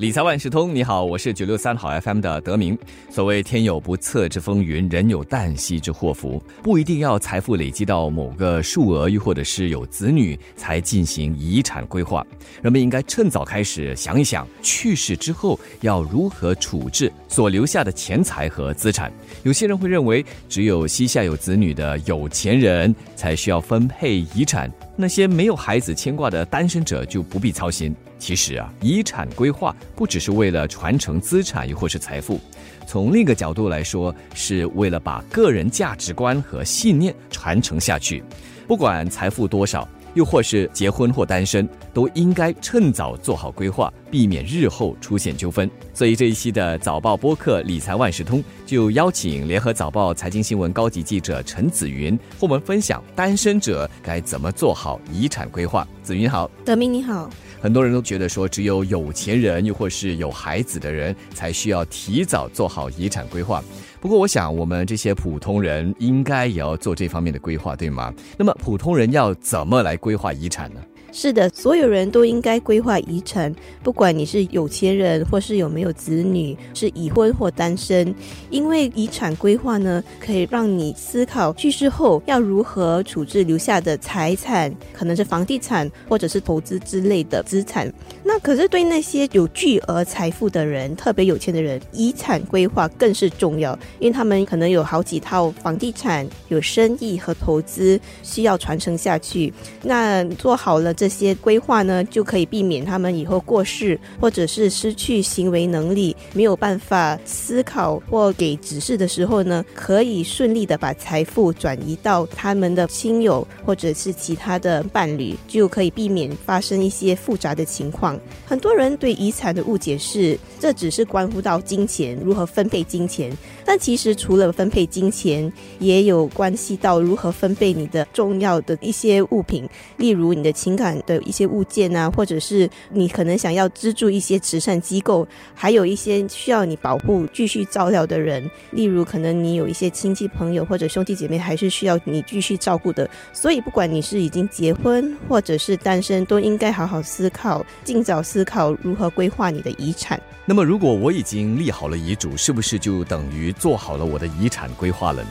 理财万事通，你好，我是九六三好 FM 的德明。所谓天有不测之风云，人有旦夕之祸福，不一定要财富累积到某个数额，又或者是有子女才进行遗产规划。人们应该趁早开始想一想，去世之后要如何处置所留下的钱财和资产。有些人会认为，只有膝下有子女的有钱人才需要分配遗产。那些没有孩子牵挂的单身者就不必操心。其实啊，遗产规划不只是为了传承资产又或是财富，从另一个角度来说，是为了把个人价值观和信念传承下去。不管财富多少。又或是结婚或单身，都应该趁早做好规划，避免日后出现纠纷。所以这一期的早报播客理财万事通就邀请联合早报财经新闻高级记者陈子云，和我们分享单身者该怎么做好遗产规划。子云好，德明你好。很多人都觉得说，只有有钱人又或是有孩子的人才需要提早做好遗产规划。不过，我想我们这些普通人应该也要做这方面的规划，对吗？那么，普通人要怎么来规划遗产呢？是的，所有人都应该规划遗产，不管你是有钱人或是有没有子女，是已婚或单身，因为遗产规划呢，可以让你思考去世后要如何处置留下的财产，可能是房地产或者是投资之类的资产。那可是对那些有巨额财富的人，特别有钱的人，遗产规划更是重要，因为他们可能有好几套房地产，有生意和投资需要传承下去。那做好了。这些规划呢，就可以避免他们以后过世，或者是失去行为能力，没有办法思考或给指示的时候呢，可以顺利的把财富转移到他们的亲友或者是其他的伴侣，就可以避免发生一些复杂的情况。很多人对遗产的误解是，这只是关乎到金钱如何分配金钱，但其实除了分配金钱，也有关系到如何分配你的重要的一些物品，例如你的情感。的一些物件啊，或者是你可能想要资助一些慈善机构，还有一些需要你保护、继续照料的人，例如可能你有一些亲戚朋友或者兄弟姐妹，还是需要你继续照顾的。所以，不管你是已经结婚或者是单身，都应该好好思考，尽早思考如何规划你的遗产。那么，如果我已经立好了遗嘱，是不是就等于做好了我的遗产规划了呢？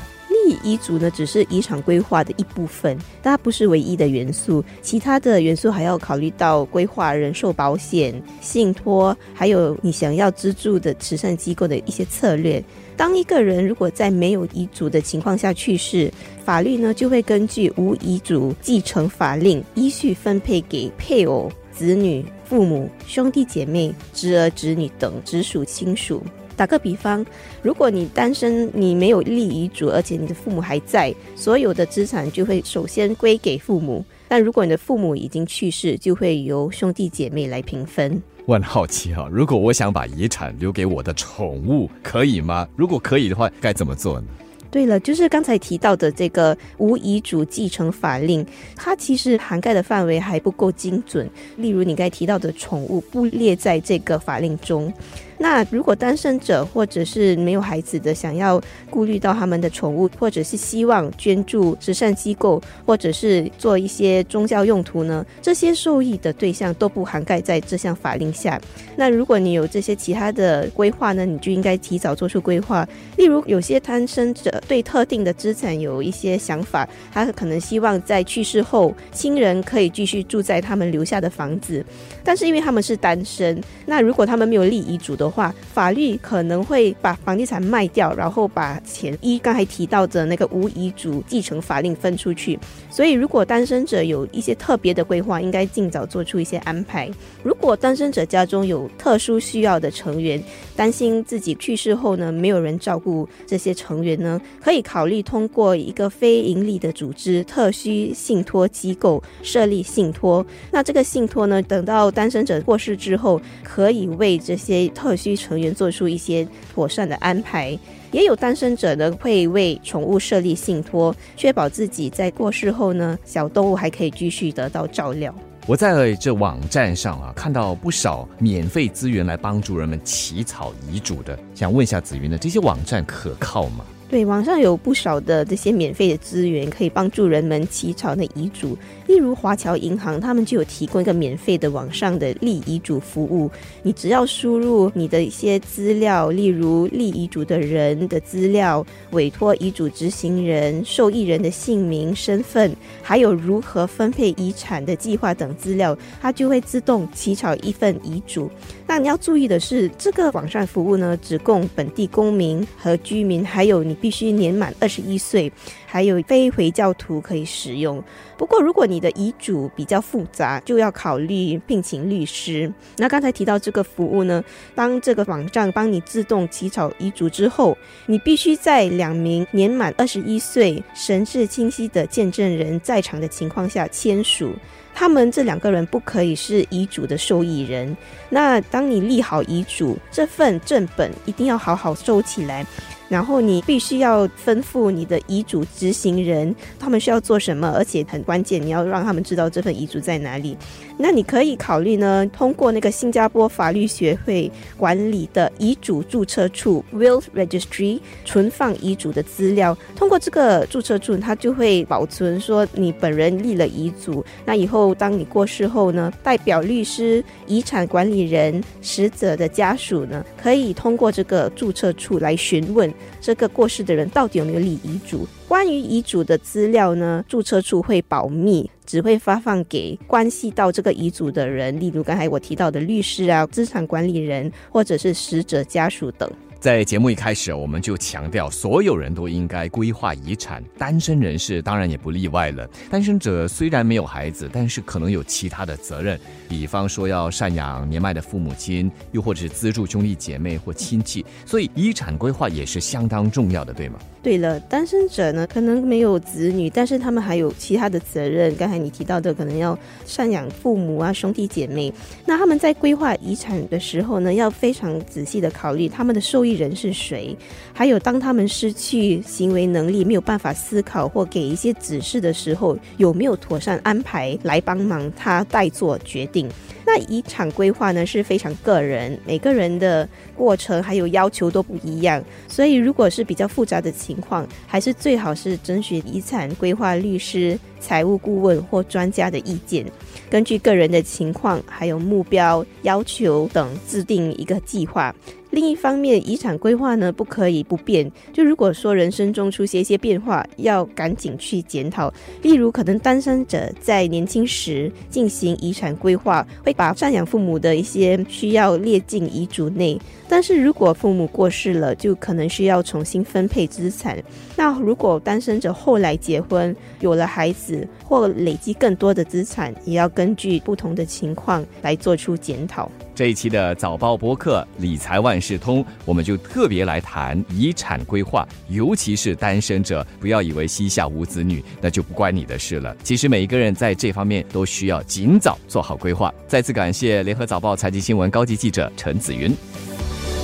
遗嘱呢，只是遗产规划的一部分，但它不是唯一的元素。其他的元素还要考虑到规划人寿保险、信托，还有你想要资助的慈善机构的一些策略。当一个人如果在没有遗嘱的情况下去世，法律呢就会根据无遗嘱继承法令，依序分配给配偶、子女、父母、兄弟姐妹、侄儿、侄女等直属亲属。打个比方，如果你单身，你没有立遗嘱，而且你的父母还在，所有的资产就会首先归给父母。但如果你的父母已经去世，就会由兄弟姐妹来平分。我很好奇哈，如果我想把遗产留给我的宠物，可以吗？如果可以的话，该怎么做呢？对了，就是刚才提到的这个无遗嘱继承法令，它其实涵盖的范围还不够精准。例如你刚才提到的宠物不列在这个法令中。那如果单身者或者是没有孩子的，想要顾虑到他们的宠物，或者是希望捐助慈善机构，或者是做一些宗教用途呢？这些受益的对象都不涵盖在这项法令下。那如果你有这些其他的规划呢，你就应该提早做出规划。例如，有些单身者对特定的资产有一些想法，他可能希望在去世后，亲人可以继续住在他们留下的房子，但是因为他们是单身，那如果他们没有立遗嘱的话法律可能会把房地产卖掉，然后把钱依刚才提到的那个无遗嘱继承法令分出去。所以，如果单身者有一些特别的规划，应该尽早做出一些安排。如果单身者家中有特殊需要的成员，担心自己去世后呢没有人照顾这些成员呢，可以考虑通过一个非盈利的组织特需信托机构设立信托。那这个信托呢，等到单身者过世之后，可以为这些特需成员做出一些妥善的安排，也有单身者呢会为宠物设立信托，确保自己在过世后呢，小动物还可以继续得到照料。我在这网站上啊，看到不少免费资源来帮助人们起草遗嘱的，想问一下子云呢，这些网站可靠吗？对，网上有不少的这些免费的资源，可以帮助人们起草那遗嘱。例如华侨银行，他们就有提供一个免费的网上的立遗嘱服务。你只要输入你的一些资料，例如立遗嘱的人的资料、委托遗嘱执行人、受益人的姓名、身份，还有如何分配遗产的计划等资料，它就会自动起草一份遗嘱。那你要注意的是，这个网上服务呢，只供本地公民和居民，还有你必须年满二十一岁。还有非回教徒可以使用。不过，如果你的遗嘱比较复杂，就要考虑聘请律师。那刚才提到这个服务呢，当这个网站帮你自动起草遗嘱之后，你必须在两名年满二十一岁、神志清晰的见证人在场的情况下签署。他们这两个人不可以是遗嘱的受益人。那当你立好遗嘱，这份正本一定要好好收起来。然后你必须要吩咐你的遗嘱执行人，他们需要做什么，而且很关键，你要让他们知道这份遗嘱在哪里。那你可以考虑呢，通过那个新加坡法律学会管理的遗嘱注册处 （Will Registry） 存放遗嘱的资料。通过这个注册处，它就会保存说你本人立了遗嘱。那以后当你过世后呢，代表律师、遗产管理人、死者的家属呢，可以通过这个注册处来询问。这个过世的人到底有没有立遗嘱？关于遗嘱的资料呢？注册处会保密，只会发放给关系到这个遗嘱的人，例如刚才我提到的律师啊、资产管理人或者是死者家属等。在节目一开始，我们就强调，所有人都应该规划遗产，单身人士当然也不例外了。单身者虽然没有孩子，但是可能有其他的责任，比方说要赡养年迈的父母亲，又或者是资助兄弟姐妹或亲戚，所以遗产规划也是相当重要的，对吗？对了，单身者呢，可能没有子女，但是他们还有其他的责任。刚才你提到的，可能要赡养父母啊、兄弟姐妹，那他们在规划遗产的时候呢，要非常仔细的考虑他们的受益。人是谁？还有，当他们失去行为能力、没有办法思考或给一些指示的时候，有没有妥善安排来帮忙他代做决定？那遗产规划呢是非常个人，每个人的过程还有要求都不一样，所以如果是比较复杂的情况，还是最好是征询遗产规划律师、财务顾问或专家的意见，根据个人的情况还有目标要求等制定一个计划。另一方面，遗产规划呢不可以不变。就如果说人生中出现一些变化，要赶紧去检讨。例如，可能单身者在年轻时进行遗产规划，会把赡养父母的一些需要列进遗嘱内。但是如果父母过世了，就可能需要重新分配资产。那如果单身者后来结婚，有了孩子或累积更多的资产，也要根据不同的情况来做出检讨。这一期的早报播客理财万事通，我们就特别来谈遗产规划，尤其是单身者，不要以为膝下无子女，那就不关你的事了。其实每一个人在这方面都需要尽早做好规划。再次感谢联合早报财经新闻高级记者陈子云。